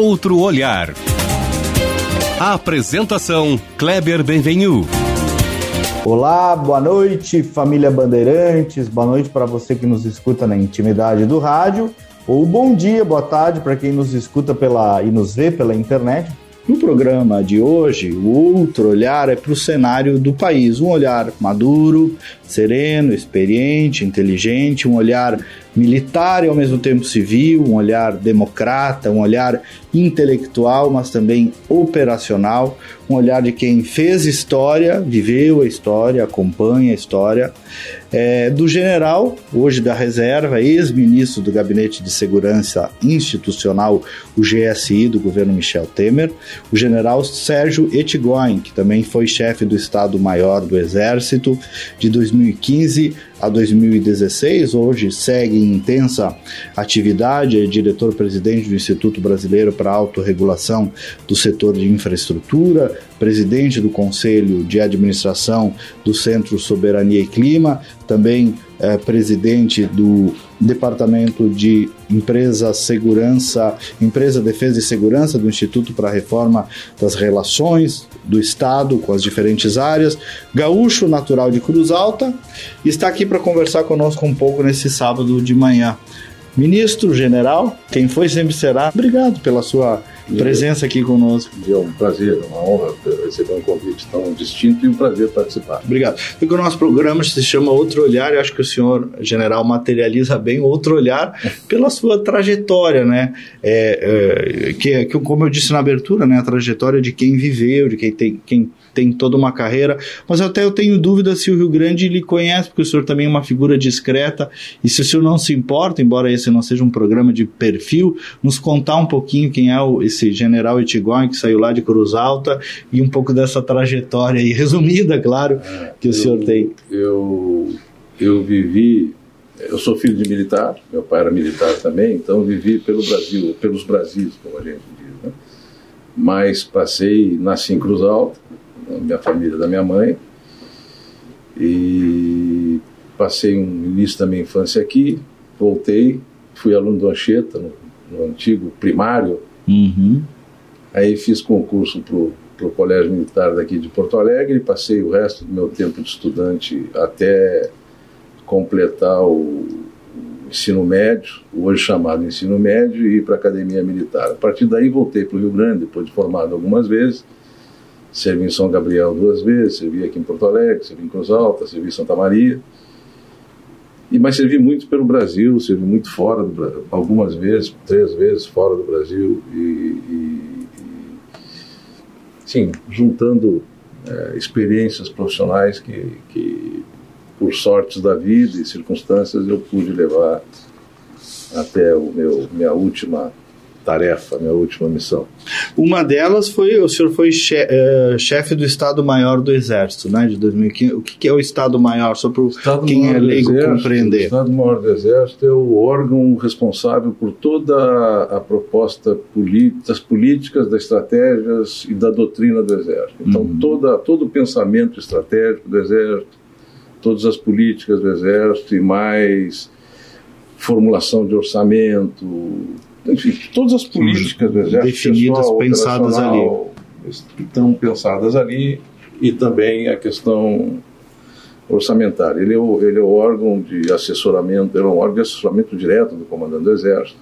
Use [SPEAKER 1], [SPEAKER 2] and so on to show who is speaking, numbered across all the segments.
[SPEAKER 1] Outro Olhar. A apresentação Kleber Benvenu.
[SPEAKER 2] Olá, boa noite, família Bandeirantes. Boa noite para você que nos escuta na intimidade do rádio. Ou bom dia, boa tarde para quem nos escuta pela e nos vê pela internet. No programa de hoje, o outro olhar é para o cenário do país, um olhar maduro, sereno, experiente, inteligente, um olhar militar e ao mesmo tempo civil, um olhar democrata, um olhar intelectual, mas também operacional, um olhar de quem fez história, viveu a história, acompanha a história, é, do general, hoje da reserva, ex-ministro do Gabinete de Segurança Institucional, o GSI, do governo Michel Temer, o general Sérgio Etigoin, que também foi chefe do Estado-Maior do Exército de 2015 a 2016, hoje segue em intensa atividade, é diretor-presidente do Instituto Brasileiro para a Autorregulação do Setor de Infraestrutura, presidente do Conselho de Administração do Centro Soberania e Clima, também é, presidente do Departamento de Empresa Segurança, Empresa Defesa e Segurança do Instituto para a Reforma das Relações do Estado com as diferentes áreas, gaúcho natural de Cruz Alta, está aqui para conversar conosco um pouco nesse sábado de manhã. Ministro General, quem foi sempre será, obrigado pela sua presença aqui conosco.
[SPEAKER 3] É um prazer, uma honra receber um convite tão distinto e um prazer participar.
[SPEAKER 2] Obrigado. E o nosso programa se chama Outro Olhar, eu acho que o senhor, general, materializa bem outro olhar pela sua trajetória, né? É, é, que, que, como eu disse na abertura, né? A trajetória de quem viveu, de quem tem, quem tem toda uma carreira, mas até eu tenho dúvida se o Rio Grande lhe conhece, porque o senhor também é uma figura discreta, e se o senhor não se importa, embora esse não seja um programa de perfil, nos contar um pouquinho quem é o, esse general Itigoin que saiu lá de Cruz Alta e um pouco dessa trajetória aí, resumida, claro, que o eu, senhor tem.
[SPEAKER 3] Eu, eu vivi, eu sou filho de militar, meu pai era militar também, então vivi pelo Brasil, pelos Brasis, como a gente diz, né? mas passei, nasci em Cruz Alta, minha família da minha mãe. E passei um início da minha infância aqui, voltei, fui aluno do Anchieta, no, no antigo primário.
[SPEAKER 2] Uhum.
[SPEAKER 3] Aí fiz concurso para o Colégio Militar daqui de Porto Alegre, passei o resto do meu tempo de estudante até completar o ensino médio, hoje chamado ensino médio, e ir para a Academia Militar. A partir daí voltei para o Rio Grande, depois de formado algumas vezes, servi em São Gabriel duas vezes, servi aqui em Porto Alegre, servi em Cruz Alta, servi em Santa Maria. E, mas servi muito pelo Brasil, servi muito fora do Brasil, algumas vezes, três vezes fora do Brasil. E, e, e sim, juntando é, experiências profissionais que, que, por sortes da vida e circunstâncias, eu pude levar até o meu minha última tarefa, minha última missão.
[SPEAKER 2] Uma delas foi, o senhor foi eh, chefe do Estado-Maior do Exército, né, de 2015. O que, que é o Estado-Maior, só para quem é leigo compreender?
[SPEAKER 3] O Estado-Maior do Exército é o órgão responsável por toda a proposta das políticas, das estratégias e da doutrina do Exército. Então, uhum. toda, todo o pensamento estratégico do Exército, todas as políticas do Exército e mais formulação de orçamento, enfim, todas as políticas do Exército
[SPEAKER 2] definidas, pessoal, pensadas ali.
[SPEAKER 3] Estão pensadas ali e também a questão orçamentária. Ele é, o, ele é o órgão de assessoramento, ele é um órgão de assessoramento direto do comandante do Exército.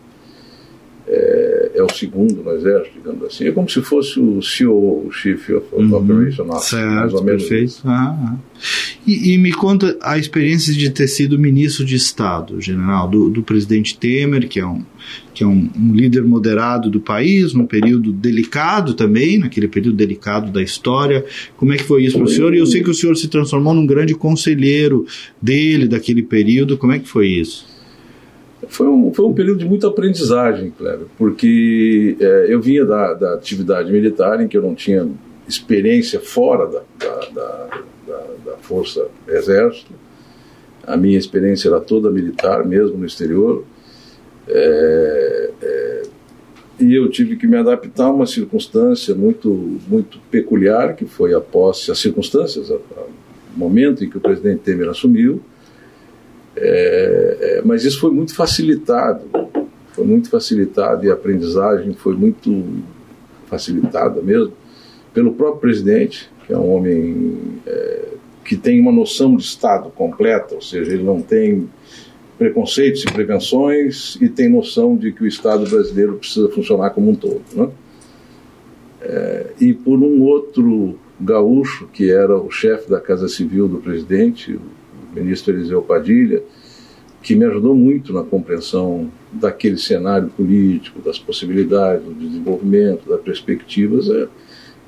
[SPEAKER 3] É, o segundo no Exército, digamos assim. É como se fosse o CEO, o Chief of uhum, Operation Officer, mais ou menos.
[SPEAKER 2] Perfeito. Ah, ah. E, e, me conta a experiência de ter sido ministro de Estado, general, do, do presidente Temer, que é um que é um, um, líder moderado do país, num período delicado também, naquele período delicado da história. Como é que foi isso para o senhor? E eu sei que o senhor se transformou num grande conselheiro dele daquele período. Como é que foi isso?
[SPEAKER 3] Foi um, foi um período de muita aprendizagem, Cleber, porque é, eu vinha da, da atividade militar em que eu não tinha experiência fora da, da, da, Força Exército. A minha experiência era toda militar, mesmo no exterior. É, é, e eu tive que me adaptar a uma circunstância muito, muito peculiar, que foi a posse, as circunstâncias, o momento em que o presidente Temer assumiu. É, é, mas isso foi muito facilitado foi muito facilitado e a aprendizagem foi muito facilitada mesmo pelo próprio presidente, que é um homem é, que tem uma noção de Estado completa, ou seja, ele não tem preconceitos e prevenções e tem noção de que o Estado brasileiro precisa funcionar como um todo. Né? É, e por um outro gaúcho, que era o chefe da Casa Civil do presidente, o ministro Eliseu Padilha, que me ajudou muito na compreensão daquele cenário político, das possibilidades, do desenvolvimento, das perspectivas. É,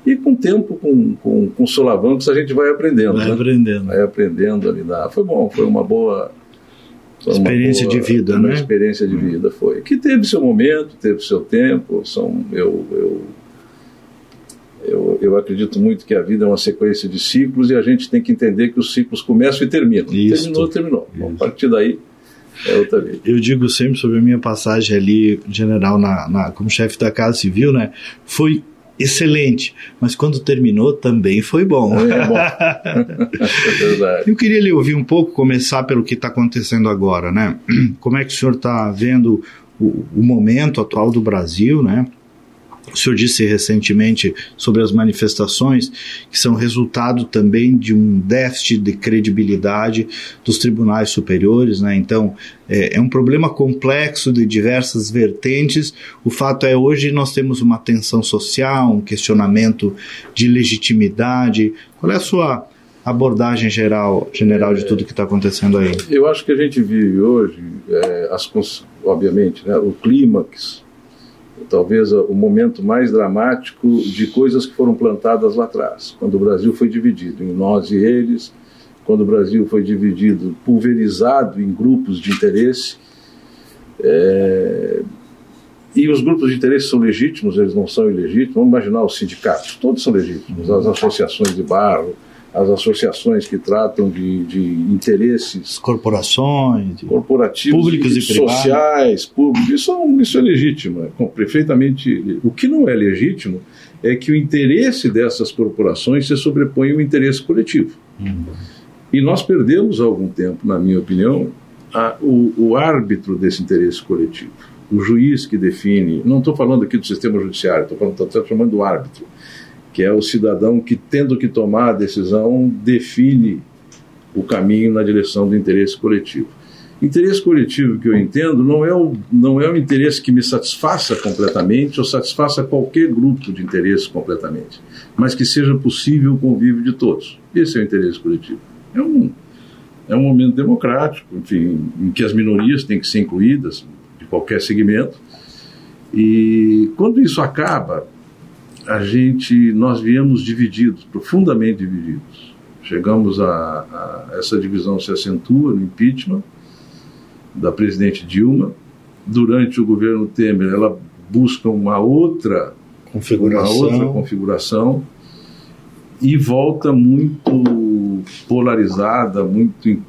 [SPEAKER 3] e com o tempo, com, com, com solavancos, a gente vai aprendendo.
[SPEAKER 2] Vai
[SPEAKER 3] né?
[SPEAKER 2] aprendendo.
[SPEAKER 3] Vai aprendendo a lidar. Foi bom, foi uma boa.
[SPEAKER 2] Foi experiência
[SPEAKER 3] boa,
[SPEAKER 2] de vida,
[SPEAKER 3] uma
[SPEAKER 2] né?
[SPEAKER 3] experiência de vida foi. Que teve seu momento, teve seu tempo. São, eu, eu, eu, eu acredito muito que a vida é uma sequência de ciclos e a gente tem que entender que os ciclos começam e terminam.
[SPEAKER 2] Isso.
[SPEAKER 3] Terminou, terminou. Bom, a partir daí é outra vida.
[SPEAKER 2] Eu digo sempre sobre a minha passagem ali, general, na, na como chefe da Casa Civil, né? Foi excelente, mas quando terminou também foi bom.
[SPEAKER 3] É bom. é.
[SPEAKER 2] Eu queria lhe ouvir um pouco, começar pelo que está acontecendo agora, né? Como é que o senhor está vendo o, o momento atual do Brasil, né? O senhor disse recentemente sobre as manifestações que são resultado também de um déficit de credibilidade dos tribunais superiores, né? Então é, é, um problema complexo de diversas vertentes. O fato é hoje nós temos uma tensão social, um questionamento de legitimidade. Qual é a sua abordagem geral, general de tudo que está acontecendo aí?
[SPEAKER 3] Eu acho que a gente vive hoje, é, as, obviamente, né, o clímax talvez o momento mais dramático de coisas que foram plantadas lá atrás, quando o Brasil foi dividido em nós e eles, quando o Brasil foi dividido, pulverizado em grupos de interesse. É... E os grupos de interesse são legítimos, eles não são ilegítimos. Vamos imaginar os sindicatos, todos são legítimos, as associações de bairro, as associações que tratam de, de interesses
[SPEAKER 2] corporações de
[SPEAKER 3] corporativos
[SPEAKER 2] públicos e
[SPEAKER 3] sociais públicos. Isso, isso é legítimo é perfeitamente o que não é legítimo é que o interesse dessas corporações se sobrepõe ao interesse coletivo.
[SPEAKER 2] Uhum.
[SPEAKER 3] e nós perdemos há algum tempo na minha opinião a, o, o árbitro desse interesse coletivo o juiz que define. Não estou falando aqui do sistema judiciário estou falando estou chamando do árbitro que é o cidadão que, tendo que tomar a decisão, define o caminho na direção do interesse coletivo. Interesse coletivo que eu entendo não é, o, não é um interesse que me satisfaça completamente ou satisfaça qualquer grupo de interesse completamente, mas que seja possível o convívio de todos. Esse é o interesse coletivo. É um, é um momento democrático, enfim, em que as minorias têm que ser incluídas de qualquer segmento. E quando isso acaba, a gente, nós viemos divididos, profundamente divididos. Chegamos a, a, essa divisão se acentua no impeachment da presidente Dilma. Durante o governo Temer, ela busca uma outra
[SPEAKER 2] configuração,
[SPEAKER 3] uma outra configuração e volta muito polarizada, muito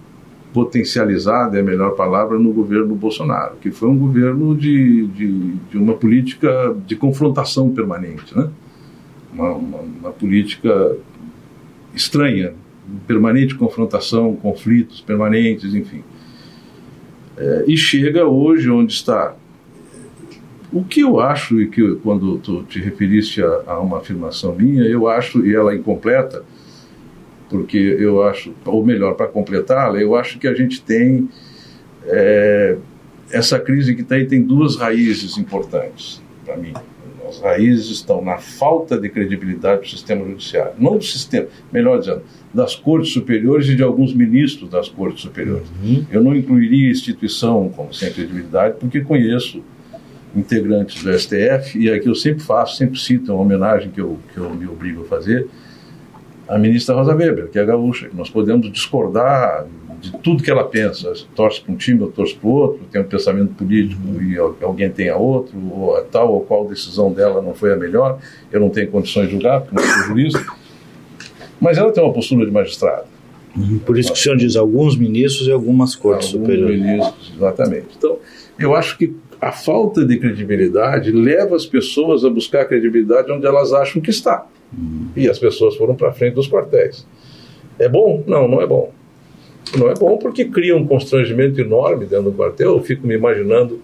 [SPEAKER 3] potencializada, é a melhor palavra, no governo Bolsonaro, que foi um governo de, de, de uma política de confrontação permanente, né? Uma, uma, uma política estranha, permanente confrontação, conflitos permanentes, enfim. É, e chega hoje onde está. O que eu acho, e que quando tu te referiste a, a uma afirmação minha, eu acho, e ela é incompleta, porque eu acho, ou melhor, para completá-la, eu acho que a gente tem é, essa crise que está aí tem duas raízes importantes para mim. As raízes estão na falta de credibilidade do sistema judiciário, não do sistema, melhor dizendo, das cortes superiores e de alguns ministros das cortes superiores.
[SPEAKER 2] Uhum.
[SPEAKER 3] Eu não incluiria instituição como sem credibilidade, porque conheço integrantes do STF, e aqui eu sempre faço, sempre cito uma homenagem que eu, que eu me obrigo a fazer, a ministra Rosa Weber, que é gaúcha, que nós podemos discordar de tudo que ela pensa, torce para um time ou torce para o outro, tem um pensamento político e alguém tenha outro, ou a tal ou qual decisão dela não foi a melhor, eu não tenho condições de julgar, porque não sou jurista, mas ela tem uma postura de magistrado.
[SPEAKER 2] Por isso que o senhor diz alguns ministros e algumas cortes
[SPEAKER 3] Alguns
[SPEAKER 2] superiores.
[SPEAKER 3] ministros, exatamente. Então, eu acho que a falta de credibilidade leva as pessoas a buscar credibilidade onde elas acham que está. E as pessoas foram para frente dos quartéis. É bom? Não, não é bom. Não é bom porque cria um constrangimento enorme dentro do quartel. Eu fico me imaginando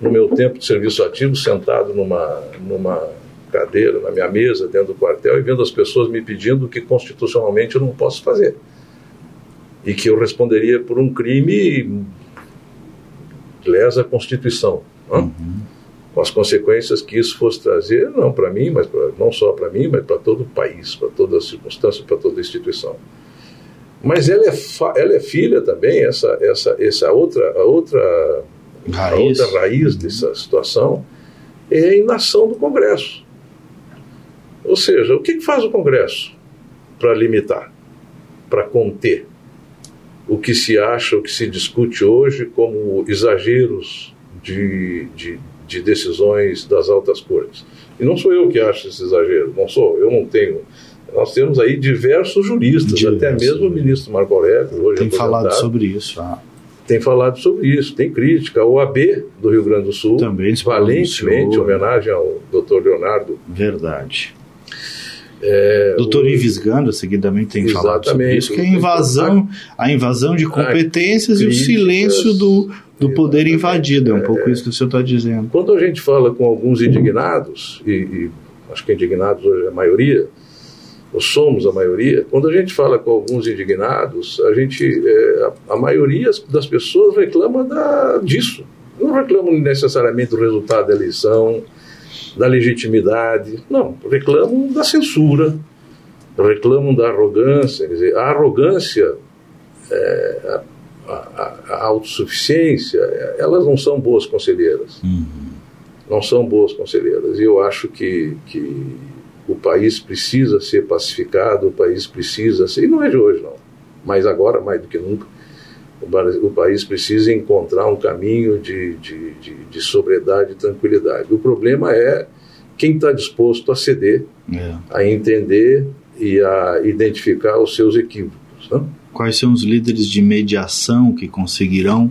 [SPEAKER 3] no meu tempo de serviço ativo, sentado numa, numa cadeira, na minha mesa, dentro do quartel, e vendo as pessoas me pedindo o que constitucionalmente eu não posso fazer. E que eu responderia por um crime lesa a Constituição. Uhum. Com as consequências que isso fosse trazer, não para mim, mas pra, não só para mim, mas para todo o país, para toda a circunstância, para toda a instituição. Mas ela é, ela é filha também, essa, essa, essa outra, a outra, raiz. a outra raiz dessa situação é a inação do Congresso. Ou seja, o que faz o Congresso para limitar, para conter o que se acha, o que se discute hoje como exageros de, de, de decisões das altas cortes? E não sou eu que acho esse exagero, não sou, eu não tenho nós temos aí diversos juristas, Diverso. até mesmo o ministro Marco Aurélio, hoje
[SPEAKER 2] Tem falado sobre isso. Ah.
[SPEAKER 3] Tem falado sobre isso, tem crítica. O AB do Rio Grande do Sul,
[SPEAKER 2] Também
[SPEAKER 3] valentemente, homenagem ao doutor Leonardo.
[SPEAKER 2] Verdade. É, Doutor o... Ives Ganda, seguidamente, tem falado sobre isso, que é a invasão, a invasão de competências e o silêncio do, do poder invadido. É um pouco é, isso que o senhor está dizendo.
[SPEAKER 3] Quando a gente fala com alguns indignados, e, e acho que indignados hoje é a maioria, ou somos a maioria, quando a gente fala com alguns indignados, a gente, é, a, a, maioria das pessoas reclama da, disso. Não reclamam necessariamente do resultado da eleição, da legitimidade, não, reclamam da censura, reclamam da arrogância, quer dizer, a arrogância, é, a, a, a, autossuficiência, elas não são boas conselheiras. Uhum. Não são boas conselheiras. E eu acho que, que o país precisa ser pacificado, o país precisa ser, e não é de hoje não, mas agora mais do que nunca, o, país precisa encontrar um caminho de, de, de, de sobriedade e tranquilidade. O problema é quem está disposto a ceder, é. a entender e a identificar os seus equívocos. Né?
[SPEAKER 2] Quais são os líderes de mediação que conseguirão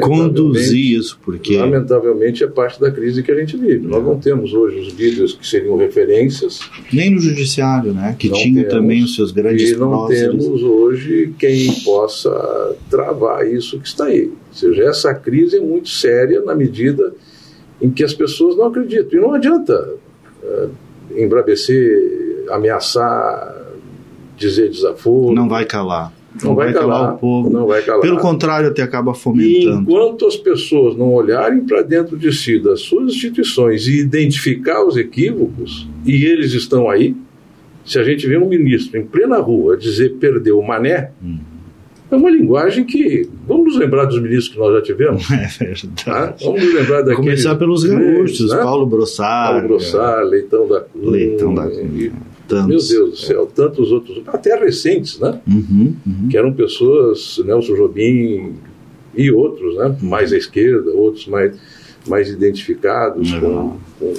[SPEAKER 2] conduzir isso, porque
[SPEAKER 3] lamentavelmente é parte da crise que a gente vive. É. Nós não temos hoje os líderes que seriam referências,
[SPEAKER 2] nem no judiciário, né, que tinha também os seus grandes
[SPEAKER 3] e não próceres. temos hoje quem possa travar isso que está aí. Ou seja, essa crise é muito séria na medida em que as pessoas não acreditam e não adianta uh, embrabecer, ameaçar, dizer desaforo.
[SPEAKER 2] Não vai calar
[SPEAKER 3] não, não vai, vai, calar, calar, o povo. Não vai calar.
[SPEAKER 2] Pelo contrário, até acaba fomentando.
[SPEAKER 3] E enquanto as pessoas não olharem para dentro de si, das suas instituições, e identificar os equívocos, e eles estão aí, se a gente vê um ministro em plena rua dizer perdeu o mané, hum. é uma linguagem que. Vamos nos lembrar dos ministros que nós já tivemos?
[SPEAKER 2] É verdade. Ah,
[SPEAKER 3] vamos nos lembrar daqueles.
[SPEAKER 2] Começar pelos gaúchos, né? Paulo Brossard.
[SPEAKER 3] Paulo Brossard, Leitão da
[SPEAKER 2] Cunha. Leitão da Cunha
[SPEAKER 3] tantos. Meu Deus do céu, tantos outros, até recentes, né?
[SPEAKER 2] Uhum, uhum.
[SPEAKER 3] Que eram pessoas, Nelson Jobim e outros, né? Mais à esquerda, outros mais, mais identificados com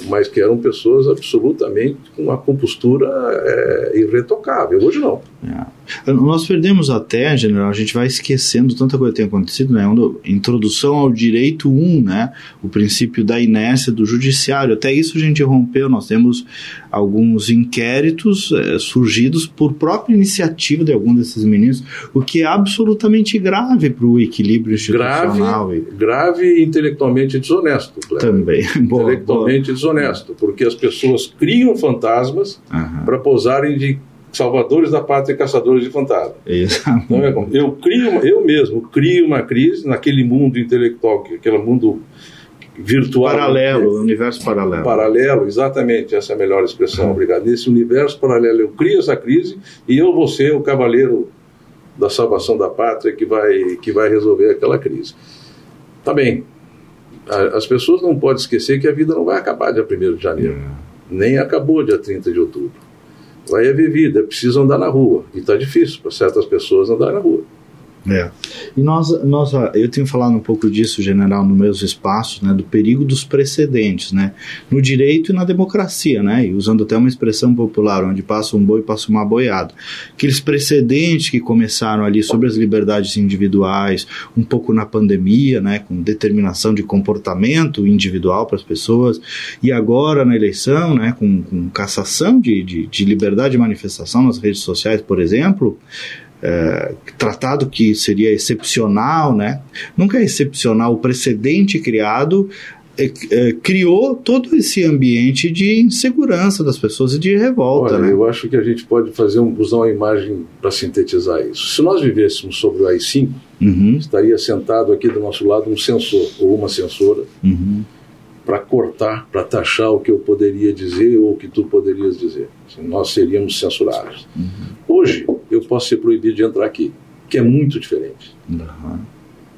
[SPEAKER 3] mas que eram pessoas absolutamente com uma compostura é, irretocável. Hoje não.
[SPEAKER 2] É. Nós perdemos até, general, a gente vai esquecendo tanta coisa que tem acontecido, né? Introdução ao direito 1, né? O princípio da inércia do judiciário. Até isso a gente rompeu. Nós temos alguns inquéritos é, surgidos por própria iniciativa de algum desses ministros, o que é absolutamente grave para o equilíbrio institucional.
[SPEAKER 3] Grave, e... grave e intelectualmente desonesto.
[SPEAKER 2] Também.
[SPEAKER 3] intelectualmente desonesto, porque as pessoas criam fantasmas uhum. para posarem de salvadores da pátria e caçadores de fantasmas. Então, é eu crio, eu mesmo crio uma crise naquele mundo intelectual, aquele mundo virtual.
[SPEAKER 2] Paralelo, universo paralelo.
[SPEAKER 3] Paralelo, exatamente, essa é a melhor expressão, uhum. obrigado. Nesse universo paralelo eu crio essa crise e eu vou ser o cavaleiro da salvação da pátria que vai, que vai resolver aquela crise. Tá bem, as pessoas não podem esquecer que a vida não vai acabar dia 1 de janeiro. É. Nem acabou dia 30 de outubro. Vida, é preciso andar na rua. E está difícil para certas pessoas andar na rua.
[SPEAKER 2] É. E nós, nós, eu tenho falado um pouco disso, general, nos meus espaços, né, do perigo dos precedentes, né, no direito e na democracia, né, e usando até uma expressão popular, onde passa um boi, passa uma boiada. Aqueles precedentes que começaram ali sobre as liberdades individuais, um pouco na pandemia, né, com determinação de comportamento individual para as pessoas, e agora na eleição, né, com, com cassação de, de, de liberdade de manifestação nas redes sociais, por exemplo, é, tratado que seria excepcional, né? Nunca é excepcional o precedente criado é, é, criou todo esse ambiente de insegurança das pessoas e de revolta.
[SPEAKER 3] Olha,
[SPEAKER 2] né?
[SPEAKER 3] eu acho que a gente pode fazer um, usar uma imagem para sintetizar isso. Se nós vivêssemos sobre o AI-5, uhum. estaria sentado aqui do nosso lado um sensor ou uma sensora uhum. Para cortar, para taxar o que eu poderia dizer ou o que tu poderias dizer. Assim, nós seríamos censurados. Uhum. Hoje, eu posso ser proibido de entrar aqui, que é muito diferente.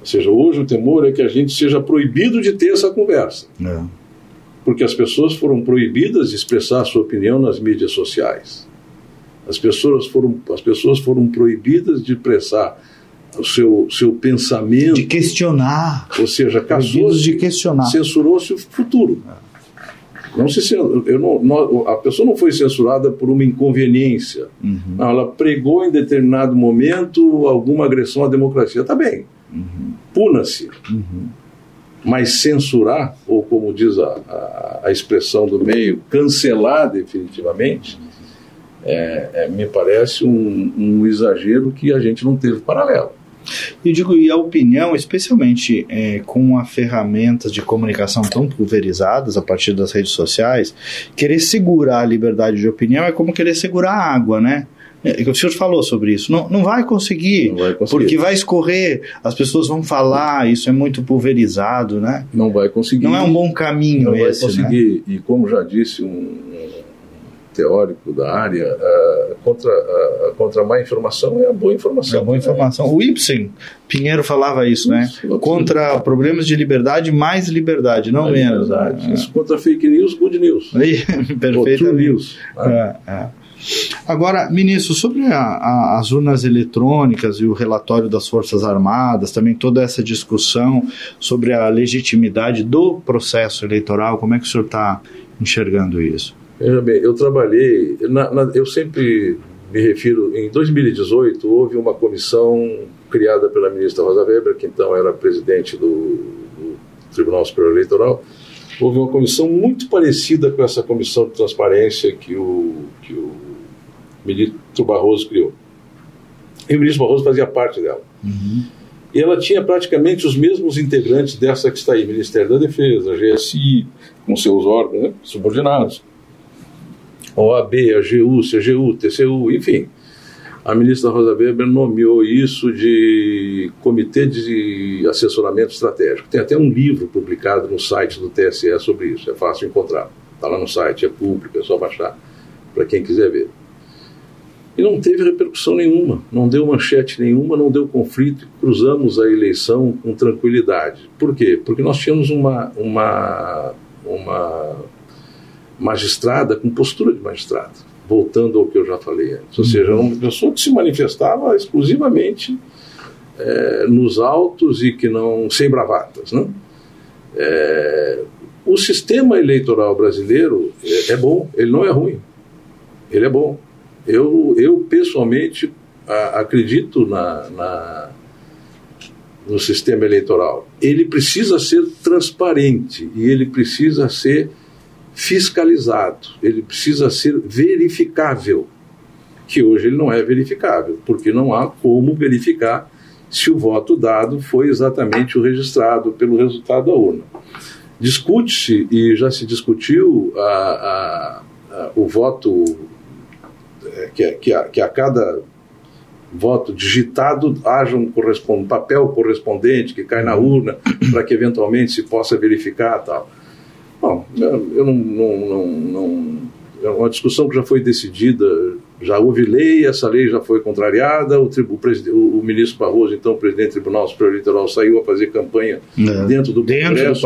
[SPEAKER 3] Ou seja, hoje o temor é que a gente seja proibido de ter essa conversa. É. Porque as pessoas foram proibidas de expressar a sua opinião nas mídias sociais. As pessoas foram, as pessoas foram proibidas de expressar o seu, seu pensamento.
[SPEAKER 2] De questionar.
[SPEAKER 3] Ou seja, caçou
[SPEAKER 2] de questionar.
[SPEAKER 3] censurou-se o futuro. Não se, eu não, não, a pessoa não foi censurada por uma inconveniência. Uhum. Não, ela pregou em determinado momento alguma agressão à democracia. Está bem. Uhum. Puna-se. Uhum. Mas censurar, ou como diz a, a, a, expressão do meio, cancelar definitivamente, é, é, me parece um, um exagero que a gente não teve paralelo.
[SPEAKER 2] Eu digo, e a opinião, especialmente é, com as ferramentas de comunicação tão pulverizadas a partir das redes sociais, querer segurar a liberdade de opinião é como querer segurar a água, né? É, o senhor falou sobre isso. Não, não, vai conseguir, não vai conseguir, porque vai escorrer, as pessoas vão falar, isso é muito pulverizado, né?
[SPEAKER 3] Não vai conseguir.
[SPEAKER 2] Não é um bom caminho
[SPEAKER 3] não
[SPEAKER 2] esse,
[SPEAKER 3] vai né? conseguir. Né? E como já disse um, teórico da área, contra, uh, contra a má informação é a boa informação.
[SPEAKER 2] É a boa informação. O Ibsen, Pinheiro falava isso, né? Contra problemas de liberdade, mais liberdade, não menos.
[SPEAKER 3] Né? Isso contra fake news, good news.
[SPEAKER 2] Perfeito. news. Né? É, é. Agora, ministro, sobre a, a, as urnas eletrônicas e o relatório das Forças Armadas, também toda essa discussão sobre a legitimidade do processo eleitoral, como é que o senhor está enxergando isso?
[SPEAKER 3] Veja bem, eu trabalhei, na, na, eu sempre me refiro, em 2018 houve uma comissão criada pela ministra Rosa Weber, que então era presidente do, do Tribunal Superior Eleitoral, houve uma comissão muito parecida com essa comissão de transparência que o, que o ministro Barroso criou. E o ministro Barroso fazia parte dela. Uhum. E ela tinha praticamente os mesmos integrantes dessa que está aí, Ministério da Defesa, GSI, com seus órgãos né, subordinados. OAB, a CGU, TCU, enfim. A ministra Rosa Weber nomeou isso de Comitê de Assessoramento Estratégico. Tem até um livro publicado no site do TSE sobre isso, é fácil encontrar. Está lá no site, é público, é só baixar para quem quiser ver. E não teve repercussão nenhuma, não deu manchete nenhuma, não deu conflito, cruzamos a eleição com tranquilidade. Por quê? Porque nós tínhamos uma, uma, uma magistrada com postura de magistrada, voltando ao que eu já falei antes. Ou uhum. seja, uma pessoa que se manifestava exclusivamente é, nos autos e que não. sem bravatas. Né? É, o sistema eleitoral brasileiro é, é, bom, ele não é ruim. Ele é bom. Eu, eu pessoalmente, a, acredito na, na no sistema eleitoral. Ele precisa ser transparente e ele precisa ser fiscalizado, ele precisa ser verificável, que hoje ele não é verificável, porque não há como verificar se o voto dado foi exatamente o registrado pelo resultado da urna. Discute-se, e já se discutiu, a, a, a, o voto é, que, que, a, que a cada voto digitado haja um, um papel correspondente que cai na urna para que eventualmente se possa verificar tal. Bom, eu não, não, não, não, É uma discussão que já foi decidida, já houve lei, essa lei já foi contrariada, o, o, o ministro Barroso, então presidente do Tribunal Superior Eleitoral, saiu a fazer campanha é. dentro do
[SPEAKER 2] dentro Congresso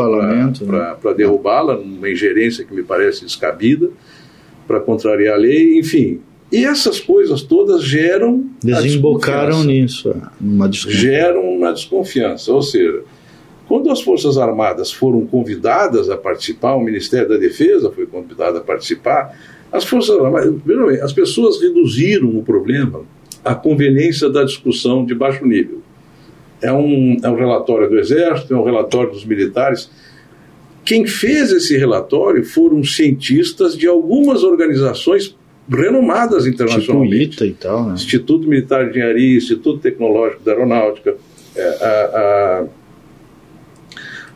[SPEAKER 2] para
[SPEAKER 3] né? derrubá-la, uma ingerência que me parece descabida, para contrariar a lei, enfim. E essas coisas todas geram.
[SPEAKER 2] Desembocaram nisso, é, uma
[SPEAKER 3] Geram uma desconfiança. Ou seja, quando as Forças Armadas foram convidadas a participar, o Ministério da Defesa foi convidado a participar, as Forças Armadas, as pessoas reduziram o problema à conveniência da discussão de baixo nível. É um, é um relatório do Exército, é um relatório dos militares. Quem fez esse relatório foram cientistas de algumas organizações renomadas internacionalmente.
[SPEAKER 2] Tipo ITA e tal, né?
[SPEAKER 3] Instituto Militar de Engenharia, Instituto Tecnológico da Aeronáutica, é, a, a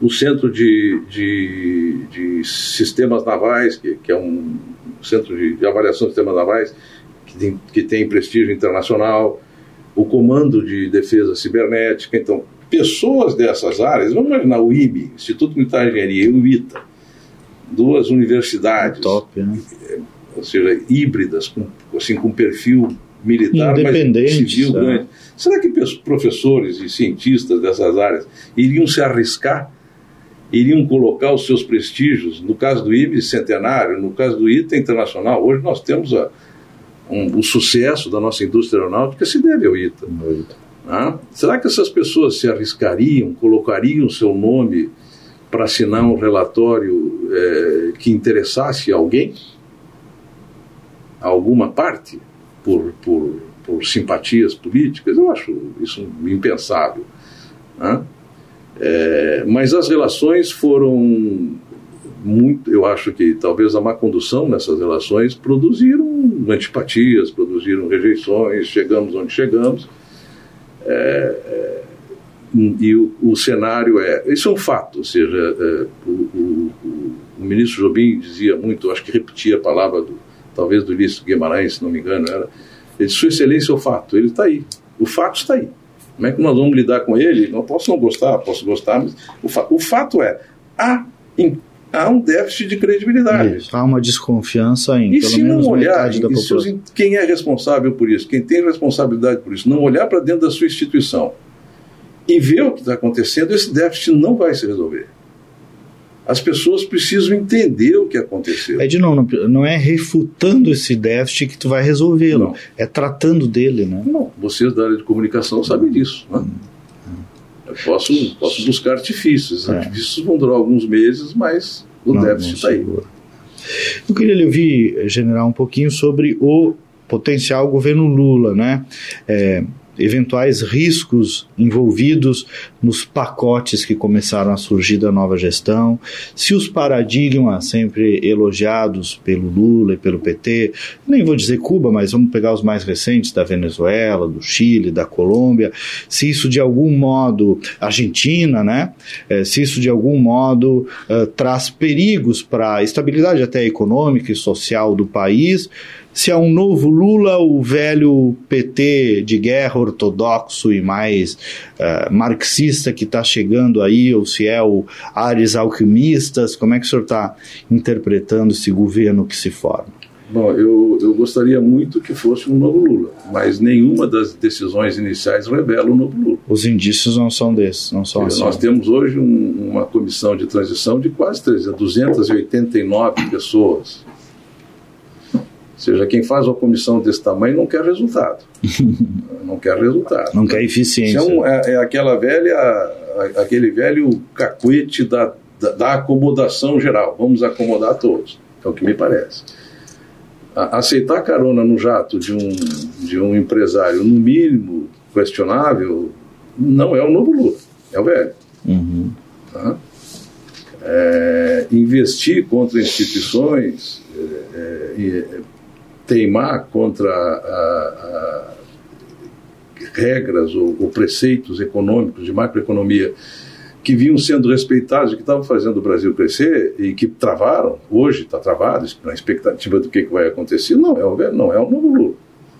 [SPEAKER 3] o Centro de, de, de Sistemas Navais, que, que, é um centro de, de avaliação de sistemas navais, que tem, que tem prestígio internacional, o Comando de Defesa Cibernética. Então, pessoas dessas áreas, vamos imaginar o IBE, Instituto Militar de Engenharia, e o ITA, duas universidades,
[SPEAKER 2] Top, né?
[SPEAKER 3] ou seja, híbridas, com, assim, com perfil militar, mas civil né? grande. Será que professores e cientistas dessas áreas iriam se arriscar? Iriam colocar os seus prestígios, no caso do IBE centenário, no caso do ITA internacional, hoje nós temos a, um, o sucesso da nossa indústria aeronáutica se deve ao ITA. Ah, será que essas pessoas se arriscariam, colocariam seu nome para assinar um relatório é, que interessasse alguém? alguma parte? por, por, por simpatias políticas, eu acho isso impensável. Né? É, mas as relações foram muito, eu acho que talvez a má condução nessas relações produziram antipatias, produziram rejeições, chegamos onde chegamos. É, é, e o, o, cenário é. Isso é um fato, ou seja, é, o, o, o, ministro Jobim dizia muito, acho que repetia a palavra do, talvez do Ulisses Guimarães, se não me engano, era, ele disse, Sua Excelência, o fato, ele está aí, o fato está aí. Como é que nós vamos lidar com ele? Não posso não gostar, posso gostar, mas o, fa o fato é, há, em, há um déficit de credibilidade.
[SPEAKER 2] Isso, há uma desconfiança em
[SPEAKER 3] e pelo se menos não olhar, da população. quem é responsável por isso, quem tem responsabilidade por isso, não olhar para dentro da sua instituição e ver o que está acontecendo, esse déficit não vai se resolver as pessoas precisam entender o que aconteceu.
[SPEAKER 2] É de novo, não é refutando esse déficit que tu vai resolvê-lo, é tratando dele, né?
[SPEAKER 3] Não, vocês da área de comunicação sabem disso, né? Eu posso, posso buscar artifícios, é. artifícios vão durar alguns meses, mas o não, déficit está aí.
[SPEAKER 2] Eu queria lhe ouvir, general, um pouquinho sobre o potencial governo Lula, né? É, eventuais riscos envolvidos nos pacotes que começaram a surgir da nova gestão, se os paradigmas sempre elogiados pelo Lula e pelo PT, nem vou dizer Cuba, mas vamos pegar os mais recentes da Venezuela, do Chile, da Colômbia, se isso de algum modo, Argentina, né? É, se isso de algum modo uh, traz perigos para a estabilidade até econômica e social do país, se é um novo Lula, o velho PT de guerra ortodoxo e mais uh, marxista que está chegando aí, ou se é o Ares Alquimistas, como é que o senhor está interpretando esse governo que se forma?
[SPEAKER 3] Bom, eu, eu gostaria muito que fosse um novo Lula, mas nenhuma das decisões iniciais revela um novo Lula.
[SPEAKER 2] Os indícios não são desses, não são assim.
[SPEAKER 3] Nós temos hoje um, uma comissão de transição de quase 300, 289 pessoas ou seja, quem faz uma comissão desse tamanho não quer resultado. não quer resultado.
[SPEAKER 2] Não quer eficiência.
[SPEAKER 3] É, um, é, é, aquela velha, aquele velho cacuete da, da, da, acomodação geral. Vamos acomodar todos. É o que me parece. Aceitar carona no jato de um, de um empresário, no mínimo questionável, não é o novo Lula, é o velho.
[SPEAKER 2] Uhum.
[SPEAKER 3] Tá? É, investir contra instituições é, é, teimar contra a, a regras ou, ou, preceitos econômicos de macroeconomia que vinham sendo respeitados e que estavam fazendo o Brasil crescer e que travaram, hoje está travado, na expectativa do que, que vai acontecer, não é o velho, não é o novo Lula.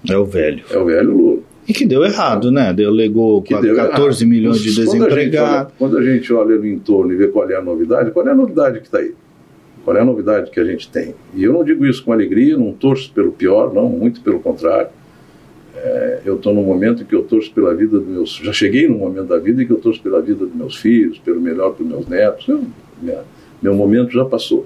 [SPEAKER 2] É o velho.
[SPEAKER 3] É o velho Lula.
[SPEAKER 2] E que deu errado, né? Deu, legou que 14 errado. milhões de desempregados.
[SPEAKER 3] Quando, quando, a gente olha no entorno e vê qual é a novidade, qual é a novidade que está aí? Qual é a novidade que a gente tem? E eu não digo isso com alegria, não torço pelo pior, não, muito pelo contrário. É, eu estou num momento em que eu torço pela vida dos meus. Já cheguei num momento da vida em que eu torço pela vida dos meus filhos, pelo melhor para os meus netos. Eu, minha, meu momento já passou.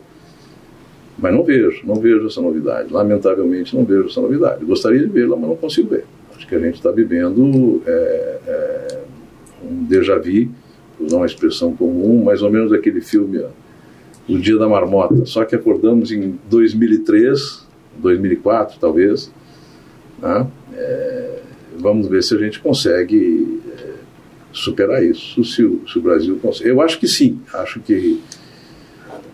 [SPEAKER 3] Mas não vejo, não vejo essa novidade. Lamentavelmente, não vejo essa novidade. Gostaria de vê-la, mas não consigo ver. Acho que a gente está vivendo é, é, um déjà vu, usar uma expressão comum, mais ou menos aquele filme o Dia da Marmota. Só que acordamos em 2003, 2004 talvez. Né? É, vamos ver se a gente consegue é, superar isso, se o, se o, Brasil consegue. Eu acho que sim, acho que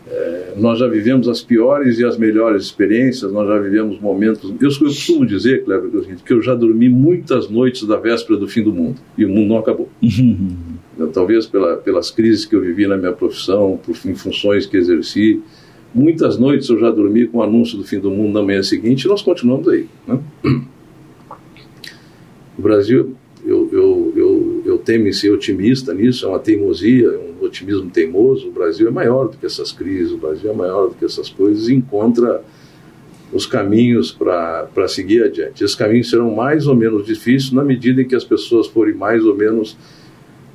[SPEAKER 3] é, nós já vivemos as piores e as melhores experiências, nós já vivemos momentos. Eu, eu costumo dizer, Cleber, que eu já dormi muitas noites da véspera do fim do mundo e o mundo não acabou. Talvez pela, pelas crises que eu vivi na minha profissão, por, em funções que exerci. Muitas noites eu já dormi com o anúncio do fim do mundo na manhã seguinte e nós continuamos aí. Né? O Brasil, eu, eu, eu, eu temo em ser otimista nisso, é uma teimosia, é um otimismo teimoso. O Brasil é maior do que essas crises, o Brasil é maior do que essas coisas e encontra os caminhos para seguir adiante. Esses caminhos serão mais ou menos difíceis na medida em que as pessoas forem mais ou menos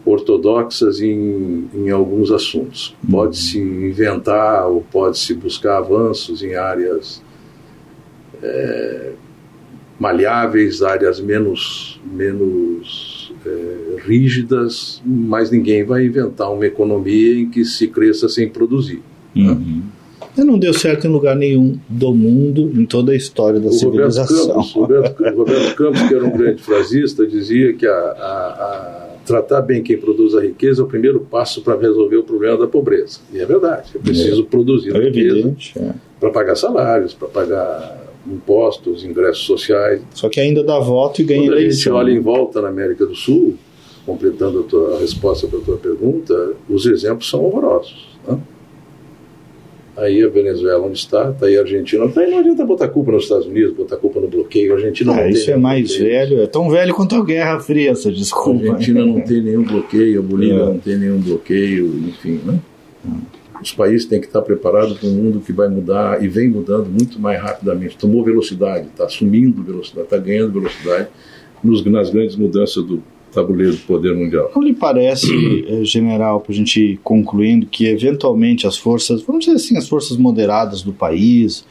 [SPEAKER 3] ortodoxas em, em alguns assuntos. Pode-se inventar ou pode-se buscar avanços em áreas é, maleáveis, áreas menos, menos é, rígidas, mas ninguém vai inventar uma economia em que se cresça sem produzir. Né? Uhum.
[SPEAKER 2] Né? Não deu certo em lugar nenhum do mundo, em toda a história da o civilização.
[SPEAKER 3] Roberto Campos, Roberto, Roberto Campos, que era um grande frasista, dizia que a, a, a tratar bem quem produz a riqueza é o primeiro passo para resolver o problema da pobreza. E é verdade, é preciso é. produzir é riqueza é. para pagar salários, para pagar impostos, ingressos sociais.
[SPEAKER 2] Só que ainda dá voto e ganha
[SPEAKER 3] Quando eleição. a gente olha em volta na América do Sul, completando a, tua, a resposta para a tua pergunta, os exemplos são horrorosos. Aí a Venezuela onde está, está aí a Argentina. Tá aí não adianta botar culpa nos Estados Unidos, botar culpa no bloqueio. A Argentina
[SPEAKER 2] ah,
[SPEAKER 3] não
[SPEAKER 2] isso é mais velho, é tão velho quanto a Guerra Fria, essa desculpa.
[SPEAKER 3] A Argentina não tem nenhum bloqueio, a Bolívia é. não tem nenhum bloqueio, enfim, né? Os países têm que estar preparados para um mundo que vai mudar e vem mudando muito mais rapidamente. Tomou velocidade, está assumindo velocidade, está ganhando velocidade nos, nas grandes mudanças do, tabuleiro do poder mundial.
[SPEAKER 2] Não lhe parece, eh, general, para a gente ir concluindo, que eventualmente as forças, vamos dizer assim, as forças moderadas do país,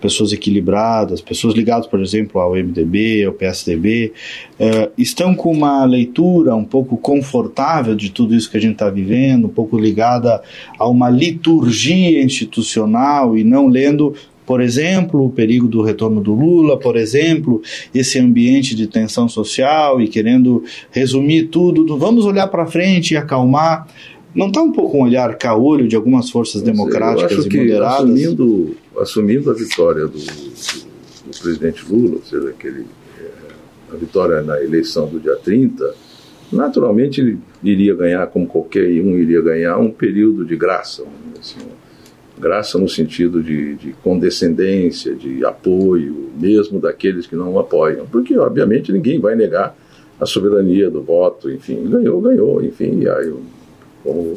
[SPEAKER 2] pessoas equilibradas, pessoas ligadas, por exemplo, ao MDB, ao PSDB, eh, estão com uma leitura um pouco confortável de tudo isso que a gente está vivendo, um pouco ligada a uma liturgia institucional e não lendo por exemplo, o perigo do retorno do Lula, por exemplo, esse ambiente de tensão social e querendo resumir tudo, do, vamos olhar para frente e acalmar. Não está um pouco um olhar caolho de algumas forças democráticas e moderadas?
[SPEAKER 3] Assumindo, assumindo a vitória do, do, do presidente Lula, ou seja, aquele, é, a vitória na eleição do dia 30, naturalmente ele iria ganhar, como qualquer um iria ganhar, um período de graça, assim, graça no sentido de, de, condescendência, de apoio, mesmo daqueles que não o apoiam, porque obviamente ninguém vai negar a soberania do voto, enfim, ganhou, ganhou, enfim, aí, como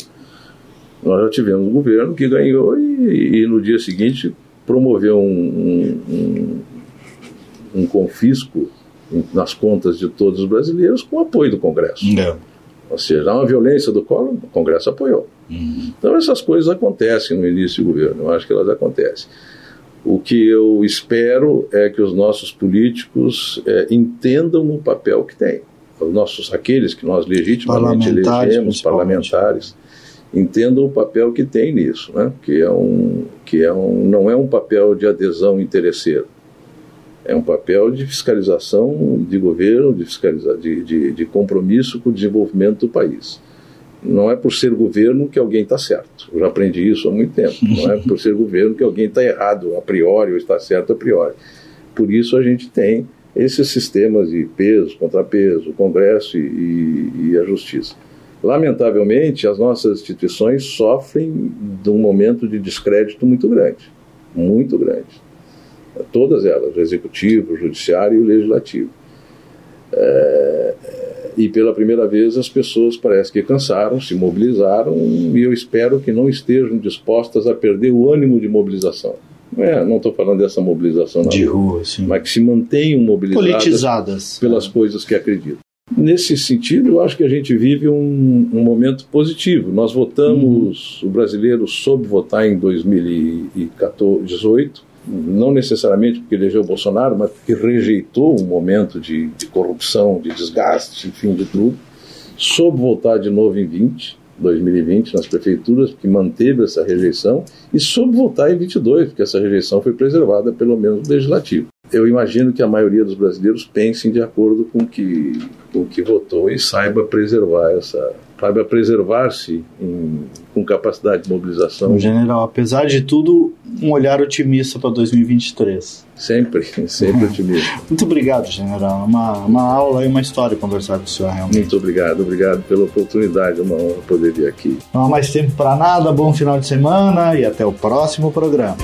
[SPEAKER 3] nós já tivemos um governo que ganhou e, e no dia seguinte promoveu um, um, um, confisco nas contas de todos os brasileiros com apoio do Congresso. Não. Ou seja, há uma violência do Collor, o Congresso apoiou. Uhum. Então essas coisas acontecem no início do governo, eu acho que elas acontecem. O que eu espero é que os nossos políticos é, entendam o papel que têm. Os nossos, aqueles que nós legitimamente elegemos, parlamentares, entendam o papel que tem nisso, né? que, é um, que é um, não é um papel de adesão interesseiro, é um papel de fiscalização de governo, de, fiscaliza de, de, de compromisso com o desenvolvimento do país. Não é por ser governo que alguém está certo. Eu já aprendi isso há muito tempo. Não é por ser governo que alguém está errado a priori ou está certo a priori. Por isso a gente tem esses sistemas de peso, contrapeso, o Congresso e, e, a Justiça. Lamentavelmente, as nossas instituições sofrem de um momento de descrédito muito grande. Muito grande. Todas elas, o Executivo, o Judiciário e o Legislativo. É, e pela primeira vez as pessoas parece que cansaram, se mobilizaram e eu espero que não estejam dispostas a perder o ânimo de mobilização. Não é, estou falando dessa mobilização
[SPEAKER 2] de rua, sim.
[SPEAKER 3] mas que se mantenham mobilizadas
[SPEAKER 2] Politizadas.
[SPEAKER 3] pelas é. coisas que acreditam. Nesse sentido, eu acho que a gente vive um, um momento positivo. Nós votamos, uhum. o brasileiro soube votar em 2018 não necessariamente porque elegeu o Bolsonaro, mas porque rejeitou um momento de, de corrupção, de desgaste, enfim, de tudo, soube voltar de novo em 20, 2020 nas prefeituras, porque manteve essa rejeição, e soube voltar em 22, porque essa rejeição foi preservada pelo menos no legislativo. eu imagino que a maioria dos brasileiros pensem de acordo com que, o que votou e saiba preservar essa, saiba preservar-se com capacidade de mobilização.
[SPEAKER 2] General, apesar de tudo, um olhar otimista para 2023.
[SPEAKER 3] Sempre, sempre otimista.
[SPEAKER 2] Muito obrigado, general. Uma, uma aula e uma história conversar com o senhor, realmente.
[SPEAKER 3] Muito obrigado, obrigado pela oportunidade, uma honra poder vir aqui.
[SPEAKER 2] Não há mais tempo para nada, bom final de semana e até o próximo programa.